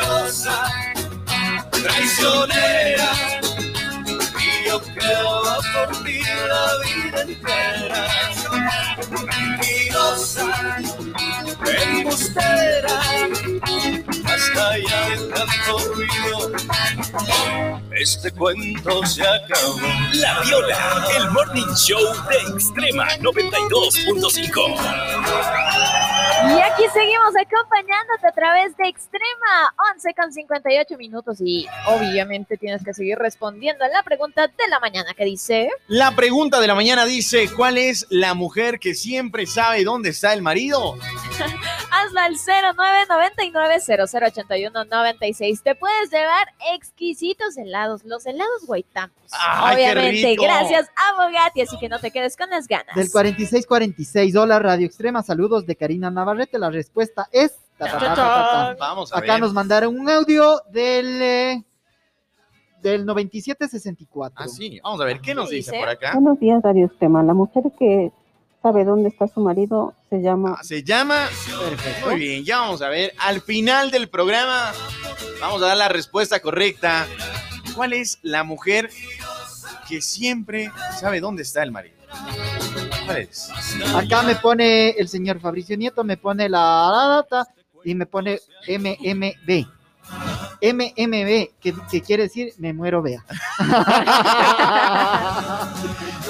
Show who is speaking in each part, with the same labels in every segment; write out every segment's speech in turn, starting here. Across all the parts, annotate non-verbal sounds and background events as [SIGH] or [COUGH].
Speaker 1: envidiosa, traicionera, y yo creo por ti la vida entera. Mentirosa, embustera, hasta ya de tanto ruido, este cuento se acabó.
Speaker 2: La Viola, el morning show de Extrema 92.5.
Speaker 3: Y aquí seguimos acompañándote a través de Extrema 11 con 58 minutos y obviamente tienes que seguir respondiendo a la pregunta de la mañana que dice...
Speaker 4: La pregunta de la mañana dice, ¿cuál es la mujer que siempre sabe dónde está el marido? [LAUGHS]
Speaker 3: Hazlo al 0999-0081-96. Te puedes llevar exquisitos helados, los helados Guaitamos.
Speaker 4: ¡Ay, qué
Speaker 3: Obviamente,
Speaker 4: rico!
Speaker 3: gracias a Bogatti, así que no te quedes con las ganas.
Speaker 5: Del 4646, hola Radio Extrema, saludos de Karina Navarrete. La respuesta es. ta, ta, ta, ta, ta, ta.
Speaker 4: Vamos a
Speaker 5: Acá
Speaker 4: ver.
Speaker 5: nos mandaron un audio del, eh, del 9764.
Speaker 4: Ah, sí, vamos a ver, ¿qué nos
Speaker 3: ¿Qué
Speaker 4: dice
Speaker 3: dice?
Speaker 4: por acá?
Speaker 6: Buenos días, Radio Extrema. La mujer que sabe dónde está su marido se llama
Speaker 4: Ah, Se llama... Muy bien, ya vamos a ver. Al final del programa vamos a dar la respuesta correcta. ¿Cuál es la mujer que siempre sabe dónde está el marido?
Speaker 5: Acá me pone el señor Fabricio Nieto, me pone la data y me pone MMB. MMB, que, quiere decir me muero, vea. [LAUGHS]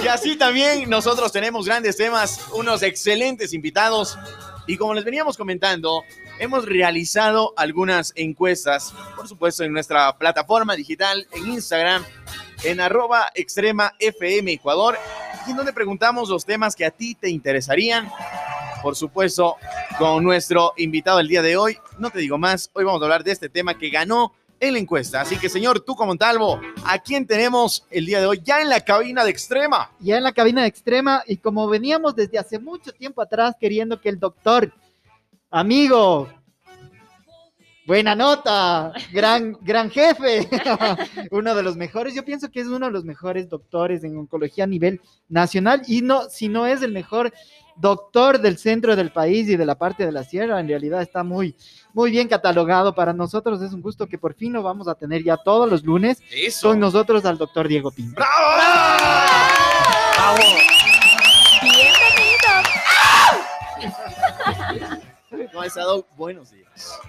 Speaker 4: Y así también nosotros tenemos grandes temas, unos excelentes invitados. Y como les veníamos comentando, hemos realizado algunas encuestas, por supuesto, en nuestra plataforma digital, en Instagram, en arroba extrema FM Ecuador, en donde preguntamos los temas que a ti te interesarían. Por supuesto, con nuestro invitado el día de hoy. No te digo más, hoy vamos a hablar de este tema que ganó en la encuesta. Así que, señor Tuco Montalvo, ¿a quién tenemos el día de hoy ya en la cabina de extrema?
Speaker 5: ya en la cabina de extrema y como veníamos desde hace mucho tiempo atrás queriendo que el doctor, amigo, buena nota, [LAUGHS] gran, gran jefe, [LAUGHS] uno de los mejores, yo pienso que es uno de los mejores doctores en oncología a nivel nacional y no, si no es el mejor doctor del centro del país y de la parte de la sierra, en realidad está muy, muy bien catalogado. Para nosotros es un gusto que por fin lo vamos a tener ya todos los lunes
Speaker 4: Eso.
Speaker 5: con nosotros al doctor Diego Pinto.
Speaker 4: ¡Bravo!
Speaker 3: Bienvenido. [LAUGHS]
Speaker 4: No, esa Doc, buenos días.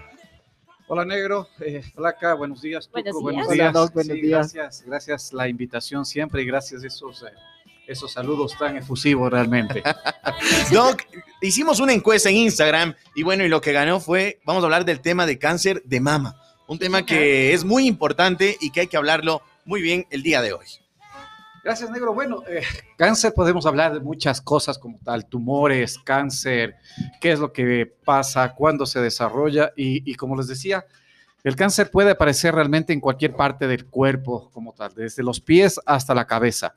Speaker 7: Hola negro, eh, flaca, buenos días. Tuco,
Speaker 3: Buenos
Speaker 7: buenos
Speaker 3: días.
Speaker 7: días.
Speaker 5: Hola, Doc, buenos
Speaker 7: Sí,
Speaker 5: días.
Speaker 7: Gracias, gracias la invitación siempre y gracias esos, eh, esos saludos tan efusivos realmente. [LAUGHS]
Speaker 4: Doc, hicimos una encuesta en Instagram y bueno, y lo que ganó fue, vamos a hablar del tema de cáncer de mama. Un tema que es muy importante y que hay que hablarlo muy bien el día de hoy.
Speaker 7: Gracias negro. Bueno, eh, cáncer podemos hablar de muchas cosas como tal, tumores, cáncer, qué es lo que pasa, cuándo se desarrolla y, y como les decía, el cáncer puede aparecer realmente en cualquier parte del cuerpo como tal, desde los pies hasta la cabeza.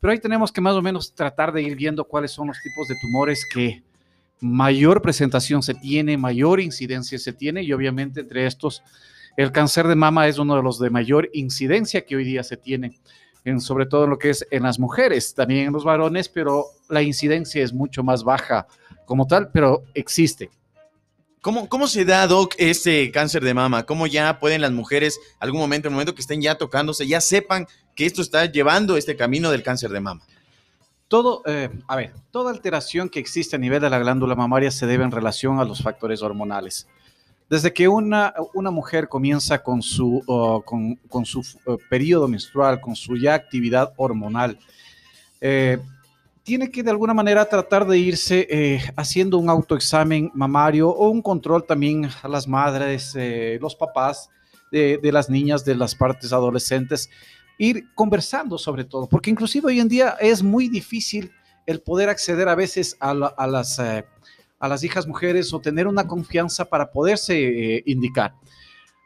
Speaker 7: Pero ahí tenemos que más o menos tratar de ir viendo cuáles son los tipos de tumores que mayor presentación se tiene, mayor incidencia se tiene y obviamente entre estos el cáncer de mama es uno de los de mayor incidencia que hoy día se tiene, en, sobre todo en lo que es en las mujeres, también en los varones, pero la incidencia es mucho más baja como tal, pero existe.
Speaker 4: ¿Cómo, ¿Cómo se da, Doc, este cáncer de mama? ¿Cómo ya pueden las mujeres, algún momento, en el momento que estén ya tocándose, ya sepan que esto está llevando este camino del cáncer de mama?
Speaker 7: Todo, eh, a ver, toda alteración que existe a nivel de la glándula mamaria se debe en relación a los factores hormonales. Desde que una, una mujer comienza con su, uh, con, con su uh, periodo menstrual, con su ya actividad hormonal, eh, tiene que de alguna manera tratar de irse eh, haciendo un autoexamen mamario o un control también a las madres, los papás de, de las niñas, de las partes adolescentes, ir conversando sobre todo, porque inclusive hoy en día es muy difícil el poder acceder a veces a, la- a las, a las hijas mujeres o tener una confianza para poderse eh, indicar.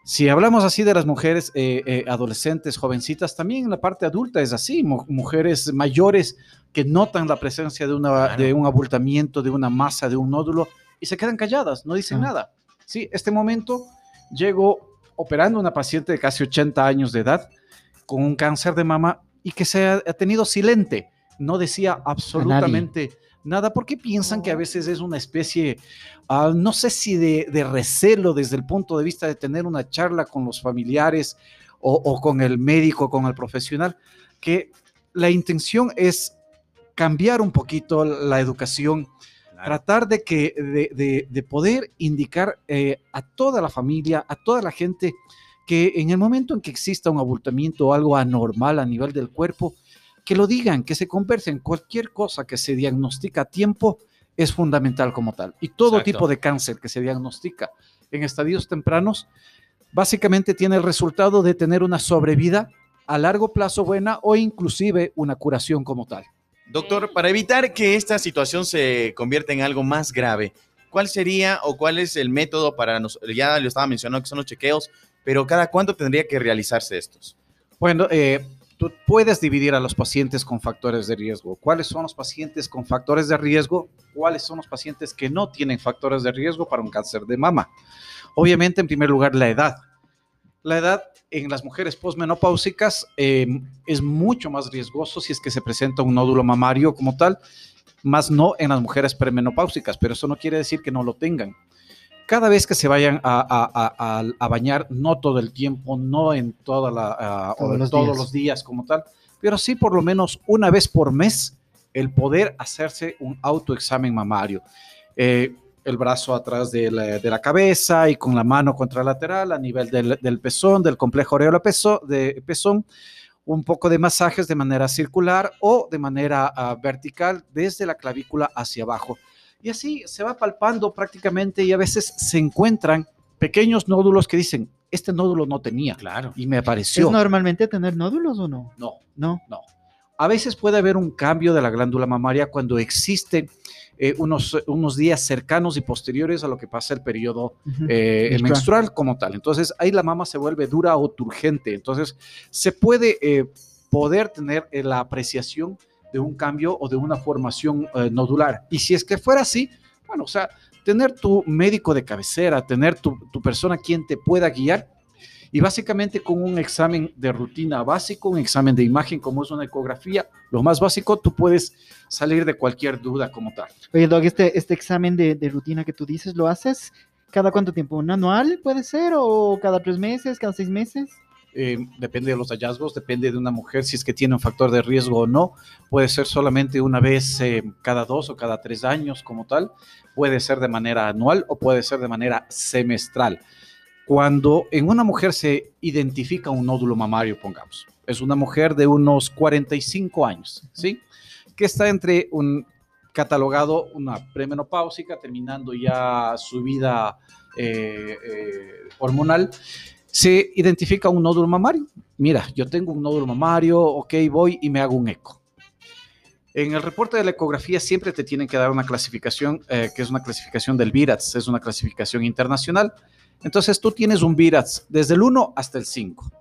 Speaker 7: Si hablamos así de las mujeres eh, eh, adolescentes, jovencitas, también en la parte adulta es así, mu- mujeres mayores que notan la presencia de, una,
Speaker 4: Claro.
Speaker 7: de un abultamiento, de una masa, de un nódulo y se quedan calladas, no dicen
Speaker 5: Ah.
Speaker 7: nada. Sí, este momento llego operando a una paciente de casi 80 años de edad con un cáncer de mama y que se ha, ha tenido silente, no decía absolutamente Nada, porque piensan que a veces es una especie, ah, no sé si de, de recelo desde el punto de vista de tener una charla con los familiares o, o con el médico, con el profesional, que la intención es cambiar un poquito la educación, tratar de que de, de- de poder indicar eh, a toda la familia, a toda la gente, que en el momento en que exista un abultamiento o algo anormal a nivel del cuerpo, que lo digan, que se conversen. Cualquier cosa que se diagnostica a tiempo es fundamental como tal. Y todo
Speaker 4: Exacto.
Speaker 7: tipo de cáncer que se diagnostica en estadios tempranos, básicamente tiene el resultado de tener una sobrevida a largo plazo buena o inclusive una curación como tal.
Speaker 4: Doctor, para evitar que esta situación se convierta en algo más grave, ¿cuál sería o cuál es el método para nos, ya lo estaba mencionando que son los chequeos, pero cada cuánto tendría que realizarse estos?
Speaker 7: Bueno, eh, tú puedes dividir a los pacientes con factores de riesgo. ¿Cuáles son los pacientes con factores de riesgo? ¿Cuáles son los pacientes que no tienen factores de riesgo para un cáncer de mama? Obviamente, en primer lugar, la edad. La edad en las mujeres posmenopáusicas eh, es mucho más riesgoso si es que se presenta un nódulo mamario como tal, más no en las mujeres premenopáusicas, pero eso no quiere decir que no lo tengan. Cada vez que se vayan a, a- a- a- a bañar, no todo el tiempo, no en toda la, ah, o
Speaker 5: Todos los
Speaker 7: todos
Speaker 5: días.
Speaker 7: los días como tal, pero sí por lo menos una vez por mes el poder hacerse un autoexamen mamario. Eh, el brazo atrás de la, de la cabeza y con la mano contralateral a nivel del, del pezón, del complejo areola peso, de pezón, un poco de masajes de manera circular o de manera ah, vertical desde la clavícula hacia abajo. Y así se va palpando prácticamente y a veces se encuentran pequeños nódulos que dicen, este nódulo no tenía
Speaker 4: Claro.
Speaker 7: y me
Speaker 5: ¿Es
Speaker 7: apareció.
Speaker 5: normalmente tener nódulos o no?
Speaker 7: No,
Speaker 5: No.
Speaker 7: no. A veces puede haber un cambio de la glándula mamaria cuando existen eh, unos, unos días cercanos y posteriores a lo que pasa el periodo eh,
Speaker 5: Menstrual.
Speaker 7: menstrual como tal. Entonces ahí la mama se vuelve dura o turgente. Entonces se puede eh, poder tener eh, la apreciación de un cambio o de una formación eh, nodular. Y si es que fuera así, bueno, o sea, tener tu médico de cabecera, tener tu, tu persona quien te pueda guiar y básicamente con un examen de rutina básico, un examen de imagen como es una ecografía, lo más básico, tú puedes salir de cualquier duda como tal.
Speaker 5: Oye, Doc, este, este examen de, de rutina que tú dices, ¿lo haces cada cuánto tiempo? ¿Un anual puede ser? ¿O cada tres meses? ¿Cada seis meses?
Speaker 7: Eh, depende de los hallazgos, depende de una mujer si es que tiene un factor de riesgo o no. Puede ser solamente una vez eh, cada dos o cada tres años como tal. Puede ser de manera anual o puede ser de manera semestral. Cuando en una mujer se identifica un nódulo mamario, pongamos, es una mujer de unos 45 años, ¿sí? Que está entre un catalogado una premenopáusica, terminando ya su vida eh, hormonal, se identifica un nódulo mamario. Mira, yo tengo un nódulo mamario, ok, voy y me hago un eco. En el reporte de la ecografía siempre te tienen que dar una clasificación, eh, que es una clasificación del VIRATS, es una clasificación internacional. Entonces tú tienes un VIRATS desde el 1 hasta el 5.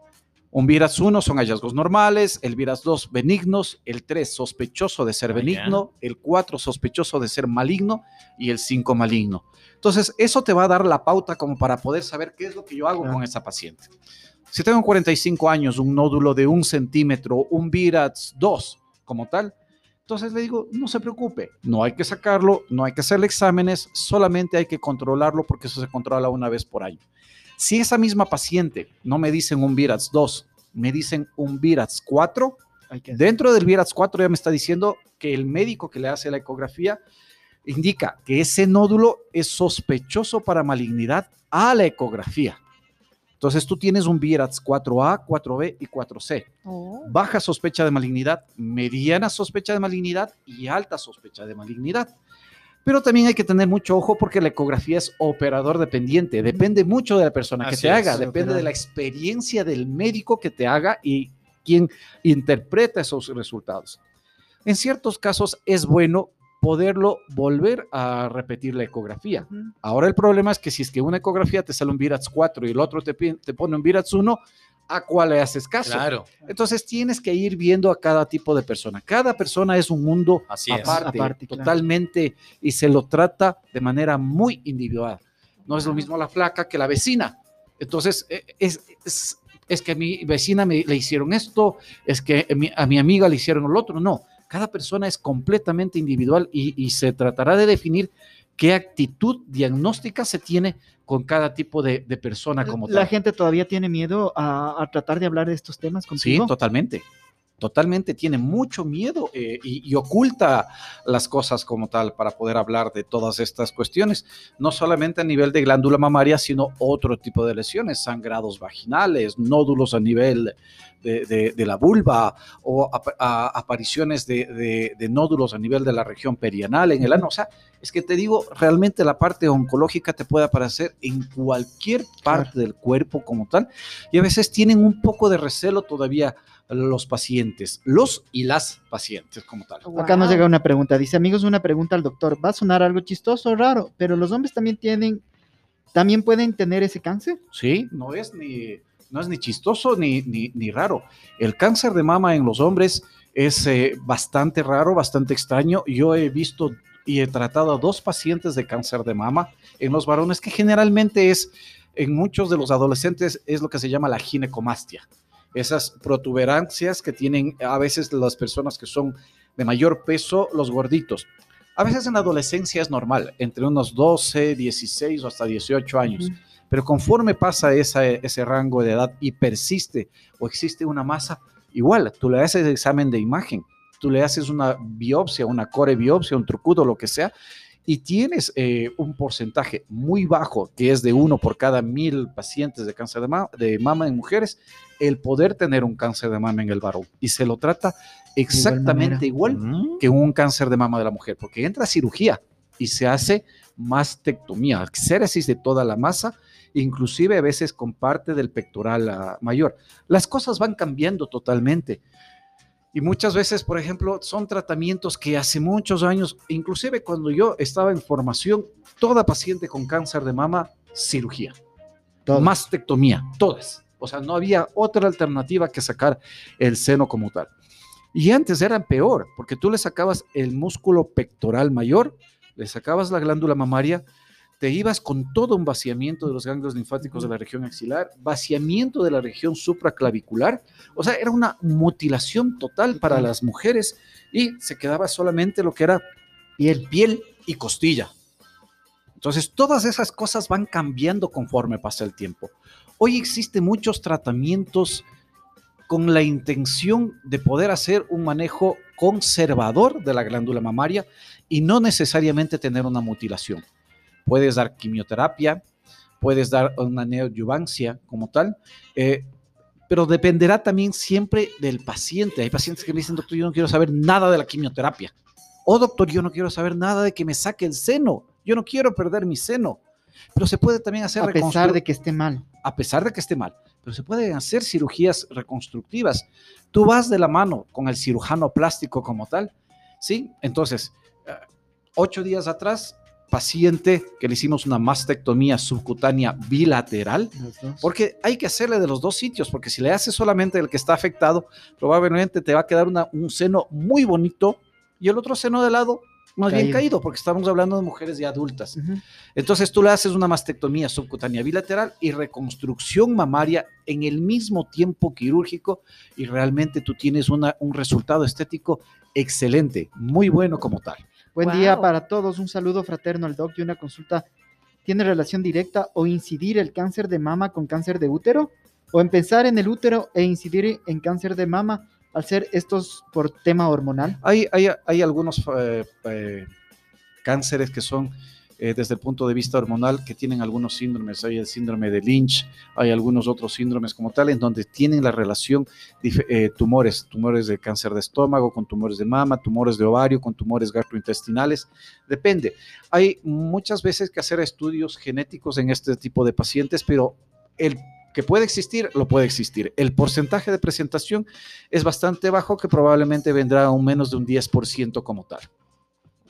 Speaker 7: Un VIRATS 1 son hallazgos normales, el VIRATS 2 benignos, el 3 sospechoso de ser benigno, el 4 sospechoso de ser maligno y el 5 maligno. Entonces, eso te va a dar la pauta como para poder saber qué es lo que yo hago
Speaker 5: Claro.
Speaker 7: con esa paciente. Si tengo 45 años, un nódulo de un centímetro, un VIRATS 2 como tal, entonces le digo, no se preocupe, no hay que sacarlo, no hay que hacerle exámenes, solamente hay que controlarlo porque eso se controla una vez por año. Si esa misma paciente no me dicen un VIRATS 2, me dicen un VIRATS 4,
Speaker 5: Hay que
Speaker 7: Dentro del VIRATS 4 ya me está diciendo que el médico que le hace la ecografía indica que ese nódulo es sospechoso para malignidad a la ecografía. Entonces tú tienes un VIRATS 4A, 4B y 4C.
Speaker 3: Oh.
Speaker 7: Baja sospecha de malignidad, mediana sospecha de malignidad y alta sospecha de malignidad. Pero también hay que tener mucho ojo porque la ecografía es operador dependiente. Depende mucho de la persona que
Speaker 4: Así
Speaker 7: te
Speaker 4: es.
Speaker 7: haga, depende de la experiencia del médico que te haga y quien interpreta esos resultados. En ciertos casos es bueno poderlo volver a repetir la ecografía. Ahora el problema es que si es que una ecografía te sale un VIRATS 4 y el otro te, te pone un VIRATS 1, ¿a cuál le haces caso?
Speaker 4: Claro.
Speaker 7: Entonces tienes que ir viendo a cada tipo de persona. Cada persona es un mundo
Speaker 4: Así es.
Speaker 7: aparte,
Speaker 5: claro.
Speaker 7: totalmente, y se lo trata de manera muy individual. No es lo mismo la flaca que la vecina. Entonces, eh, es, es, es que a mi vecina me, le hicieron esto, es que a mi, a mi amiga le hicieron lo otro. No, Cada persona es completamente individual y, y se tratará de definir qué actitud diagnóstica se tiene con cada tipo de, de persona como
Speaker 5: La
Speaker 7: tal.
Speaker 5: gente todavía tiene miedo a, a tratar de hablar de estos temas
Speaker 7: Sí,
Speaker 5: contigo.
Speaker 7: totalmente. Totalmente tiene mucho miedo eh, y, y oculta las cosas como tal para poder hablar de todas estas cuestiones, no solamente a nivel de glándula mamaria, sino otro tipo de lesiones, sangrados vaginales, nódulos a nivel de, de- de la vulva o a- apariciones de, de- de nódulos a nivel de la región perianal en el ano. O sea, es que te digo, realmente la parte oncológica te puede aparecer en cualquier parte del cuerpo como tal y a veces tienen un poco de recelo todavía los pacientes, los y las pacientes como tal.
Speaker 5: Acá nos llega una pregunta. Dice, amigos, una pregunta al doctor. Va a sonar algo chistoso o raro, pero los hombres también tienen, también pueden tener ese cáncer.
Speaker 7: Sí, no es ni, no es ni chistoso ni, ni, ni raro. El cáncer de mama en los hombres es eh, bastante raro, bastante extraño. Yo he visto y he tratado a dos pacientes de cáncer de mama en los varones, que generalmente es, en muchos de los adolescentes, es lo que se llama la ginecomastia. Esas protuberancias que tienen a veces las personas que son de mayor peso, los gorditos. A veces en la adolescencia es normal, entre unos 12, 16 o hasta 18 años. Pero conforme pasa esa- ese rango de edad y persiste o existe una masa, igual, tú le haces examen de imagen, tú le haces una biopsia, una core biopsia, un trucudo, lo que sea, y tienes eh, un porcentaje muy bajo, que es de uno por cada mil pacientes de cáncer de, ma- de mama en mujeres, el poder tener un cáncer de mama en el varón. Y se lo trata exactamente igual
Speaker 4: Mm.
Speaker 7: que un cáncer de mama de la mujer, porque entra a cirugía y se hace mastectomía, xéresis de toda la masa, inclusive a veces con parte del pectoral ah, mayor. Las cosas van cambiando totalmente. Y muchas veces, por ejemplo, son tratamientos que hace muchos años, inclusive cuando yo estaba en formación, toda paciente con cáncer de mama, cirugía,
Speaker 5: Todos.
Speaker 7: mastectomía, todas. O sea, no había otra alternativa que sacar el seno como tal. Y antes eran peor, porque tú le sacabas el músculo pectoral mayor, le sacabas la glándula mamaria, te ibas con todo un vaciamiento de los ganglios linfáticos de la región axilar, vaciamiento de la región supraclavicular, o sea, era una mutilación total para las mujeres y se quedaba solamente lo que era piel, piel y costilla. Entonces, todas esas cosas van cambiando conforme pasa el tiempo. Hoy existen muchos tratamientos con la intención de poder hacer un manejo conservador de la glándula mamaria y no necesariamente tener una mutilación. Puedes dar quimioterapia, puedes dar una neoadyuvancia como tal, eh, pero dependerá también siempre del paciente. Hay pacientes que me dicen, doctor, yo no quiero saber nada de la quimioterapia. O doctor, yo no quiero saber nada de que me saque el seno. Yo no quiero perder mi seno. Pero se puede también hacer
Speaker 5: A pesar de que esté mal.
Speaker 7: a pesar de que esté mal, pero se pueden hacer cirugías reconstructivas. Tú vas de la mano con el cirujano plástico como tal, ¿sí? Entonces, eh, ocho días atrás, paciente que le hicimos una mastectomía subcutánea bilateral, porque hay que hacerle de los dos sitios, porque si le haces solamente el que está afectado, probablemente te va a quedar una- un seno muy bonito y el otro seno de lado más bien
Speaker 5: Caído.
Speaker 7: porque estamos hablando de mujeres ya adultas. Entonces tú le haces una mastectomía subcutánea bilateral y reconstrucción mamaria en el mismo tiempo quirúrgico y realmente tú tienes una- un resultado estético excelente, muy bueno como tal.
Speaker 5: Buen
Speaker 3: Wow.
Speaker 5: día para todos. Un saludo fraterno al doc y una consulta. ¿Tiene relación directa o incidir el cáncer de mama con cáncer de útero? ¿O empezar en el útero e incidir en cáncer de mama al ser estos por tema hormonal?
Speaker 7: Hay, hay, hay algunos eh, eh, cánceres que son eh, desde el punto de vista hormonal que tienen algunos síndromes. Hay el síndrome de Lynch, hay algunos otros síndromes como tal, en donde tienen la relación eh, tumores, tumores de cáncer de estómago con tumores de mama, tumores de ovario con tumores gastrointestinales. Depende. Hay muchas veces que hacer estudios genéticos en este tipo de pacientes, pero el que puede existir, lo puede existir. El porcentaje de presentación es bastante bajo, que probablemente vendrá a un menos de un 10% como tal.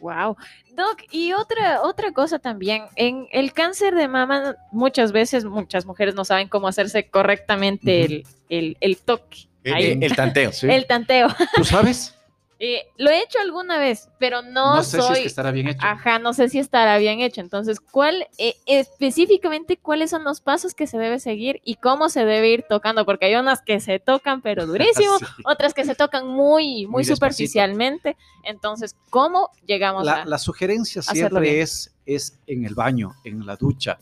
Speaker 3: Wow. Doc, y otra, otra cosa también, en el cáncer de mama muchas veces muchas mujeres no saben cómo hacerse correctamente el, el, el toque,
Speaker 4: el tanteo.
Speaker 7: ¿sí? [LAUGHS]
Speaker 3: el tanteo.
Speaker 7: ¿Tú sabes?
Speaker 3: Eh, lo he hecho alguna vez, pero no,
Speaker 7: No, sé si
Speaker 3: soy.
Speaker 7: es que estará bien hecho.
Speaker 3: Ajá, no sé si estará bien hecho. Entonces, ¿cuál eh, específicamente cuáles son los pasos que se debe seguir y cómo se debe ir tocando? Porque hay unas que se tocan pero [LAUGHS] durísimo,
Speaker 7: Sí.
Speaker 3: otras que se tocan muy muy,
Speaker 7: Muy despacito.
Speaker 3: superficialmente. Entonces, ¿cómo llegamos
Speaker 7: La,
Speaker 3: a
Speaker 7: la sugerencia siempre es, es en el baño, en la ducha.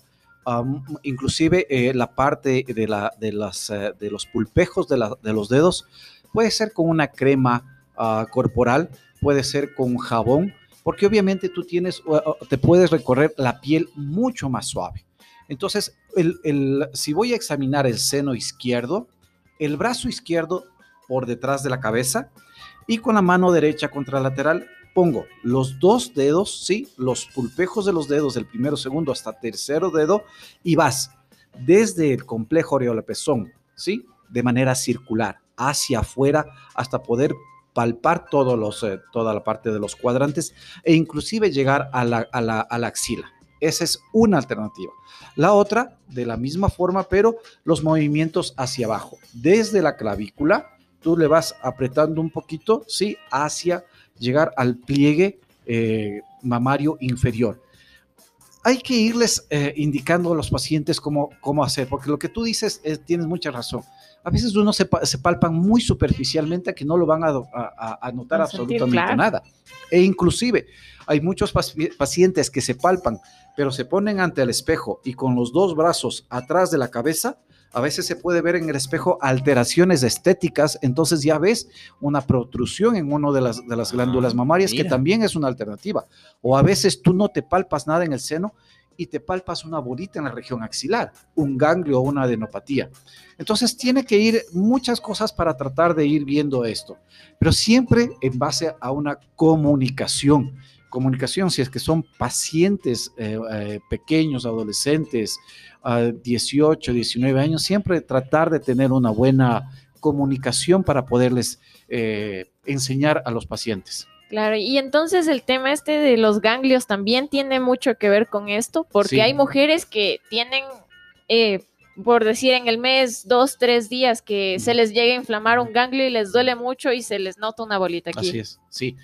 Speaker 7: Am, inclusive eh, la parte de, la, de, las, eh, de los pulpejos de, la- de los dedos puede ser con una crema ah, corporal, puede ser con jabón, porque obviamente tú tienes, te puedes recorrer la piel mucho más suave. Entonces, el- el- si voy a examinar el seno izquierdo, el brazo izquierdo por detrás de la cabeza y con la mano derecha contralateral pongo los dos dedos, sí, los pulpejos de los dedos del primero, segundo hasta tercero dedo y vas desde el complejo areolapezón, sí, de manera circular hacia afuera hasta poder palpar todos los, eh, toda la parte de los cuadrantes e inclusive llegar a la, axila. Esa es una alternativa. La otra, de la misma forma, pero los movimientos hacia abajo. Desde la clavícula, tú le vas apretando un poquito, ¿sí? Hacia llegar al pliegue eh, mamario inferior. Hay que irles eh, indicando a los pacientes cómo, cómo hacer, porque lo que tú dices, eh, tienes mucha razón. A veces uno se, se palpan muy superficialmente a que no lo van a, a- notar
Speaker 3: A sentir,
Speaker 7: absolutamente
Speaker 3: claro.
Speaker 7: nada. E inclusive hay muchos paci- pacientes que se palpan, pero se ponen ante el espejo y con los dos brazos atrás de la cabeza, a veces se puede ver en el espejo alteraciones estéticas, entonces ya ves una protrusión en una de las, de las
Speaker 4: Ah,
Speaker 7: glándulas mamarias, que también es una alternativa. O a veces tú no te palpas nada en el seno y te palpas una bolita en la región axilar, un ganglio o una adenopatía. Entonces tiene que ir muchas cosas para tratar de ir viendo esto, pero siempre en base a una comunicación. Comunicación, si es que son pacientes eh, eh, pequeños, adolescentes, a 18, 19 años, siempre tratar de tener una buena comunicación para poderles eh, enseñar a los pacientes.
Speaker 3: Claro, y entonces el tema este de los ganglios también tiene mucho que ver con esto, porque
Speaker 7: Sí.
Speaker 3: hay mujeres que tienen, eh, por decir, en el mes, dos, tres días, que se les llega a inflamar un ganglio y les duele mucho y se les nota una bolita aquí.
Speaker 7: Así es, sí.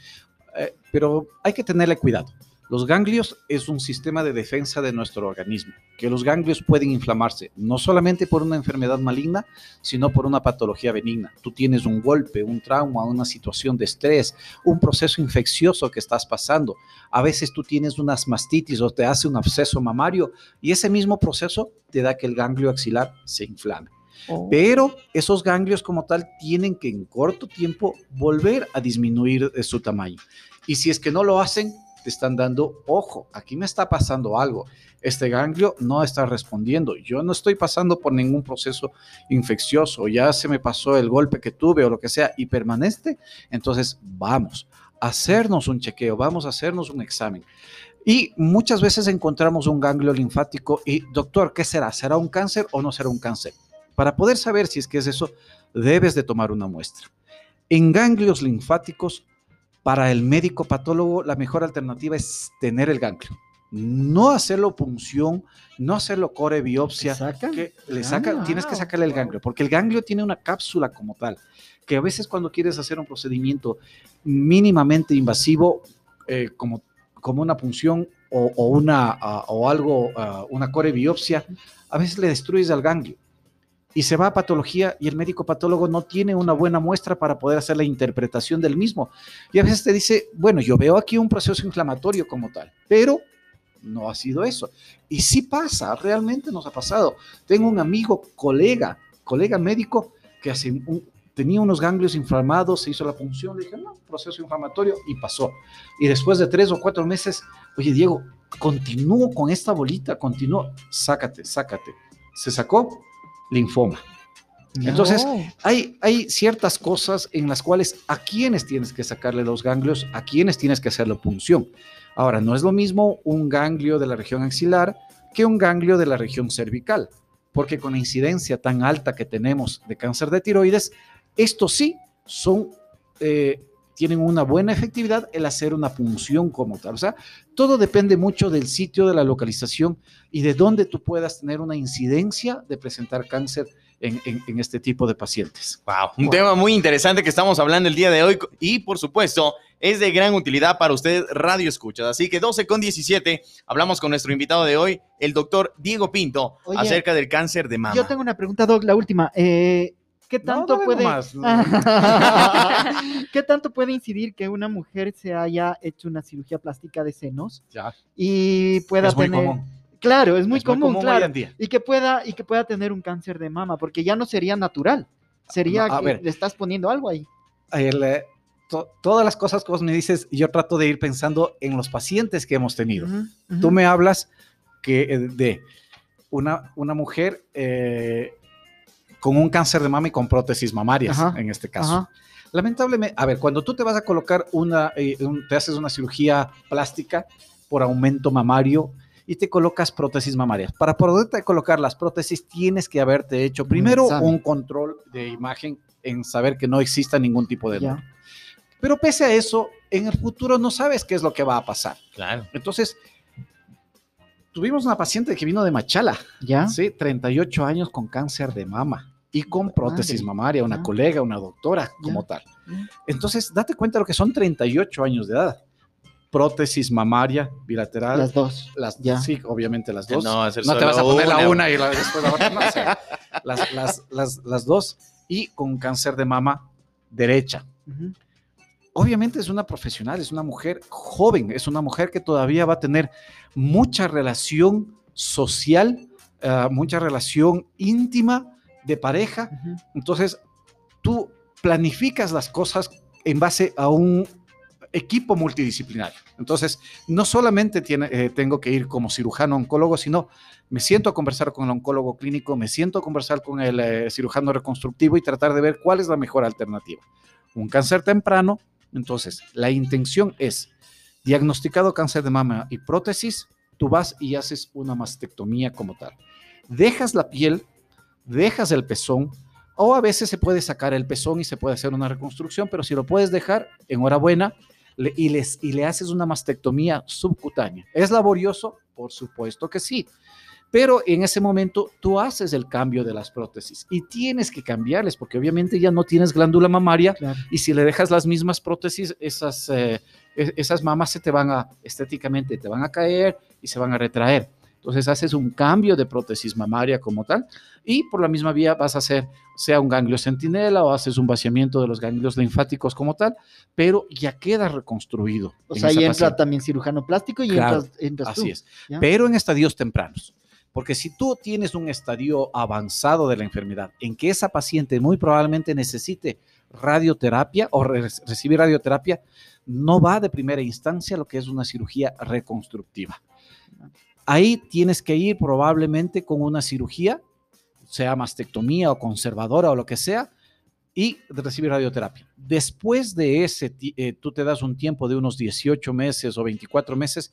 Speaker 7: Eh, pero hay que tenerle cuidado. Los ganglios es un sistema de defensa de nuestro organismo, que los ganglios pueden inflamarse no solamente por una enfermedad maligna, sino por una patología benigna. Tú tienes un golpe, un trauma, una situación de estrés, un proceso infeccioso que estás pasando. A veces tú tienes unas mastitis o te hace un absceso mamario y ese mismo proceso te da que el ganglio axilar se inflame.
Speaker 3: Oh.
Speaker 7: Pero esos ganglios como tal tienen que en corto tiempo volver a disminuir eh, su tamaño. Y si es que no lo hacen, te están dando, ojo, aquí me está pasando algo. Este ganglio no está respondiendo. Yo no estoy pasando por ningún proceso infeccioso. Ya se me pasó el golpe que tuve o lo que sea y permanece. Entonces, vamos a hacernos un chequeo, vamos a hacernos un examen. Y muchas veces encontramos un ganglio linfático y, doctor, ¿qué será? ¿Será un cáncer o no será un cáncer? Para poder saber si es que es eso, debes de tomar una muestra. En ganglios linfáticos, para el médico patólogo, la mejor alternativa es tener el ganglio. No hacerlo punción, no hacerlo core biopsia,
Speaker 5: ¿Sacan?
Speaker 7: que le saca,
Speaker 5: Ah,
Speaker 7: tienes que sacarle el ganglio, porque el ganglio tiene una cápsula como tal, que a veces cuando quieres hacer un procedimiento mínimamente invasivo, eh, como, como una punción o, o una, ah, o algo, ah, una core biopsia, a veces le destruyes al ganglio y se va a patología y el médico patólogo no tiene una buena muestra para poder hacer la interpretación del mismo. Y a veces te dice, bueno, yo veo aquí un proceso inflamatorio como tal, pero no ha sido eso. Y sí pasa, realmente nos ha pasado. Tengo un amigo, colega, colega médico, que tenía unos ganglios inflamados, se hizo la punción, le dije, no, proceso inflamatorio y pasó. Y después de tres o cuatro meses, oye Diego, continúo con esta bolita, continúo, sácate, sácate. Se sacó linfoma. Entonces, hay, hay ciertas cosas en las cuales a quienes tienes que sacarle los ganglios, a quienes tienes que hacer la punción. Ahora, no es lo mismo un ganglio de la región axilar que un ganglio de la región cervical, porque con la incidencia tan alta que tenemos de cáncer de tiroides, estos sí son, eh, tienen una buena efectividad el hacer una punción como tal. O sea, todo depende mucho del sitio, de la localización y de dónde tú puedas tener una incidencia de presentar cáncer en, en- en este tipo de pacientes.
Speaker 4: Wow, un tema muy interesante que estamos hablando el día de hoy y por supuesto es de gran utilidad para usted radio escuchas. Así que 12 con 17 hablamos con nuestro invitado de hoy, el doctor Diego Pinto,
Speaker 5: Oye,
Speaker 4: acerca del cáncer de mama.
Speaker 5: Yo tengo una pregunta, Doc, la última. Eh, ¿Qué tanto puede... [LAUGHS] ¿Qué tanto puede incidir que una mujer se haya hecho una cirugía plástica de senos
Speaker 7: Ya,
Speaker 5: y pueda
Speaker 7: es muy
Speaker 5: tener...
Speaker 7: común.
Speaker 5: Claro, es muy
Speaker 7: Es
Speaker 5: común,
Speaker 7: hoy
Speaker 5: claro.
Speaker 7: en día.
Speaker 5: Y que pueda y que pueda tener un cáncer de mama, porque ya no sería natural. Sería
Speaker 7: No, a
Speaker 5: que
Speaker 7: ver.
Speaker 5: le estás poniendo algo ahí.
Speaker 7: El, eh, to- todas las cosas que vos me dices, yo trato de ir pensando en los pacientes que hemos tenido. Tú me hablas que, eh, de una, una mujer eh, con un cáncer de mama y con prótesis mamarias,
Speaker 5: Ajá,
Speaker 7: en este caso.
Speaker 5: Ajá.
Speaker 7: Lamentablemente, a ver, cuando tú te vas a colocar una, eh, un- te haces una cirugía plástica por aumento mamario y te colocas prótesis mamarias. Para poderte colocar las prótesis tienes que haberte hecho primero
Speaker 5: examen.
Speaker 7: un control de imagen en saber que no exista ningún tipo de. Pero pese a eso, en el futuro no sabes qué es lo que va a pasar.
Speaker 4: Claro.
Speaker 7: Entonces, tuvimos una paciente que vino de Machala,
Speaker 5: ¿Ya?
Speaker 7: ¿sí? 38 años con cáncer de mama y con prótesis
Speaker 5: Madre.
Speaker 7: mamaria, una colega, una doctora como
Speaker 5: Ya.
Speaker 7: tal. Entonces, date cuenta lo que son 38 años de edad. Prótesis mamaria bilateral.
Speaker 5: Las dos.
Speaker 7: las,
Speaker 5: ya.
Speaker 7: Sí, obviamente las dos.
Speaker 4: No,
Speaker 7: No te vas a poner la
Speaker 4: una.
Speaker 7: y la, después la otra. No, o sea, las, las, las, las dos. Y con cáncer de mama derecha.
Speaker 5: Ujú.
Speaker 7: Obviamente es una profesional, es una mujer joven, es una mujer que todavía va a tener mucha relación social, ah, mucha relación íntima de pareja. Entonces, tú planificas las cosas en base a un equipo multidisciplinario. Entonces, no solamente tiene, eh, tengo que ir como cirujano oncólogo, sino me siento a conversar con el oncólogo clínico, me siento a conversar con el eh, cirujano reconstructivo y tratar de ver cuál es la mejor alternativa. Un cáncer temprano, entonces, la intención es diagnosticado cáncer de mama y prótesis, tú vas y haces una mastectomía como tal. Dejas la piel, dejas el pezón, o a veces se puede sacar el pezón y se puede hacer una reconstrucción, pero si lo puedes dejar, enhorabuena, y, les, y le haces una mastectomía subcutánea. ¿Es laborioso? Por supuesto que sí. Pero en ese momento tú haces el cambio de las prótesis y tienes que cambiarles porque obviamente ya no tienes glándula mamaria
Speaker 5: Claro.
Speaker 7: y si le dejas las mismas prótesis, esas, eh, e- esas mamas se te van a, estéticamente, te van a caer y se van a retraer. Entonces haces un cambio de prótesis mamaria como tal y por la misma vía vas a hacer, sea un ganglio centinela o haces un vaciamiento de los ganglios linfáticos como tal, pero ya queda reconstruido.
Speaker 5: O sea, ahí entra también cirujano plástico y
Speaker 7: Claro,
Speaker 5: entras, entras tú.
Speaker 7: Así es.
Speaker 5: ¿ya?
Speaker 7: Pero en estadios tempranos. Porque si tú tienes un estadio avanzado de la enfermedad en que esa paciente muy probablemente necesite radioterapia o re- recibir radioterapia, no va de primera instancia lo que es una cirugía reconstructiva. Ahí tienes que ir probablemente con una cirugía, sea mastectomía o conservadora o lo que sea, y recibir radioterapia. Después de ese, eh, tú te das un tiempo de unos 18 meses o 24 meses,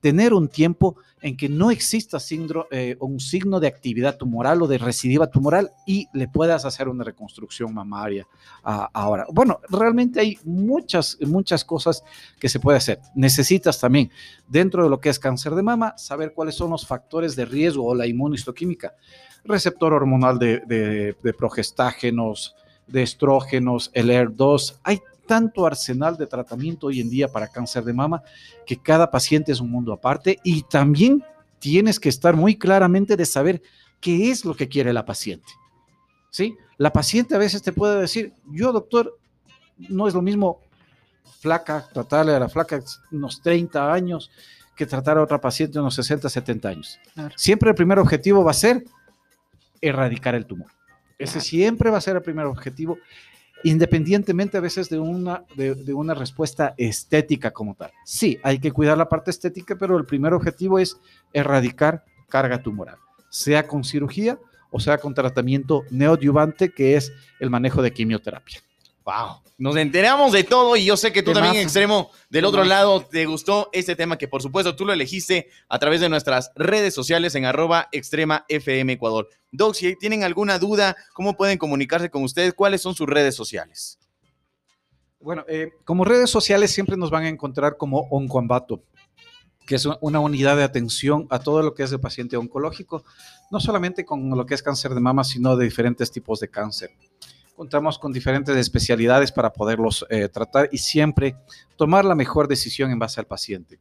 Speaker 7: tener un tiempo en que no exista síndro- eh, un signo de actividad tumoral o de recidiva tumoral y le puedas hacer una reconstrucción mamaria ah, ahora. Bueno, realmente hay muchas, muchas cosas que se puede hacer. Necesitas también, dentro de lo que es cáncer de mama, saber cuáles son los factores de riesgo o la inmunistoquímica. Receptor hormonal de progestágenos, de estrógenos, el ER2. Hay tanto arsenal de tratamiento hoy en día para cáncer de mama que cada paciente es un mundo aparte y también tienes que estar muy claramente de saber qué es lo que quiere la paciente. ¿Sí? La paciente a veces te puede decir, yo doctor, no es lo mismo flaca, tratarle a la flaca unos 30 años que tratar a otra paciente de unos 60, 70 años.
Speaker 5: Claro.
Speaker 7: Siempre el primer objetivo va a ser erradicar el tumor. Ese siempre va a ser el primer objetivo, independientemente a veces de una, de, de una respuesta estética como tal. Sí, hay que cuidar la parte estética, pero el primer objetivo es erradicar carga tumoral, sea con cirugía o sea con tratamiento neoadyuvante, que es el manejo de quimioterapia.
Speaker 4: Wow. Nos enteramos de todo y yo sé que tú
Speaker 5: Temazo.
Speaker 4: también, extremo, del otro lado, te gustó este tema que por supuesto tú lo elegiste a través de nuestras redes sociales en arroba extrema FM Ecuador. Doc, si tienen alguna duda, ¿cómo pueden comunicarse con ustedes? ¿Cuáles son sus redes sociales?
Speaker 7: Bueno, eh, como redes sociales siempre nos van a encontrar como Oncoambato, que es una unidad de atención a todo lo que es el paciente oncológico, no solamente con lo que es cáncer de mama, sino de diferentes tipos de cáncer. Contamos con diferentes especialidades para poderlos eh, tratar y siempre tomar la mejor decisión en base al paciente.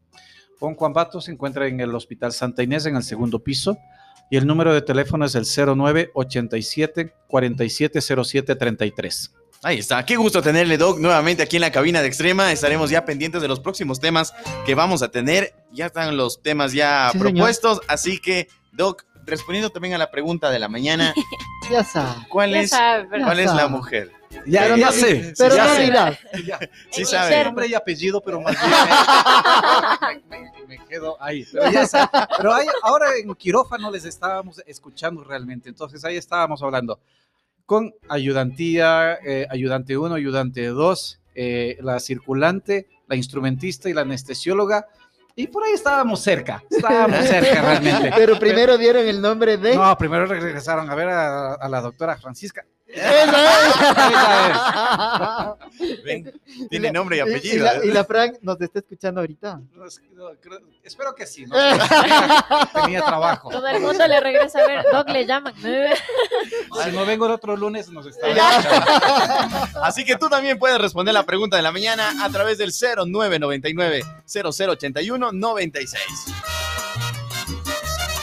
Speaker 7: Oncoambato se encuentra en el Hospital Santa Inés, en el segundo piso, y el número de teléfono es el 09 87 4707 33.
Speaker 4: Ahí está. Qué gusto tenerle, Doc, nuevamente aquí en la cabina de Extrema. Estaremos ya pendientes de los próximos temas que vamos a tener. Ya están los temas ya
Speaker 5: Sí, señor.
Speaker 4: propuestos, así que, Doc, respondiendo también a la pregunta de la mañana, [LAUGHS]
Speaker 5: Ya sabe.
Speaker 4: ¿cuál
Speaker 3: Ya
Speaker 4: es,
Speaker 3: sabe,
Speaker 4: cuál es
Speaker 5: Ya
Speaker 4: la
Speaker 5: sabe.
Speaker 4: mujer?
Speaker 7: Ya,
Speaker 5: Pero
Speaker 7: ya
Speaker 5: no-
Speaker 7: sé.
Speaker 5: Pero
Speaker 4: ya
Speaker 5: no
Speaker 4: sé.
Speaker 5: dirás. [LAUGHS]
Speaker 4: Sí
Speaker 3: En
Speaker 4: sabe.
Speaker 7: Nombre y apellido, pero más bien [LAUGHS] me, me- me quedo ahí. Pero, ya sé. Pero ahí- ahora en quirófano les estábamos escuchando realmente. Entonces ahí estábamos hablando con ayudantía, eh, ayudante 1, ayudante 2, la circulante, la instrumentista y la anestesióloga. Y por ahí estábamos cerca. Estábamos [LAUGHS] cerca realmente.
Speaker 5: Pero primero dieron el nombre de.
Speaker 7: No, primero regresaron a ver a, a la doctora Francisca.
Speaker 5: Esa es.
Speaker 4: Ven, tiene nombre
Speaker 5: y
Speaker 4: apellido.
Speaker 5: Y, la,
Speaker 4: ¿eh?
Speaker 5: y la Fran nos está escuchando ahorita.
Speaker 7: No, es- no, creo- espero que sí. ¿no? [LAUGHS] Tenía trabajo.
Speaker 3: Todo el mundo le regresa a ver. Doc le llaman.
Speaker 7: Si no vengo el otro lunes, nos está
Speaker 4: Así que tú también puedes responder la pregunta de la mañana a través del 0999 0081 96.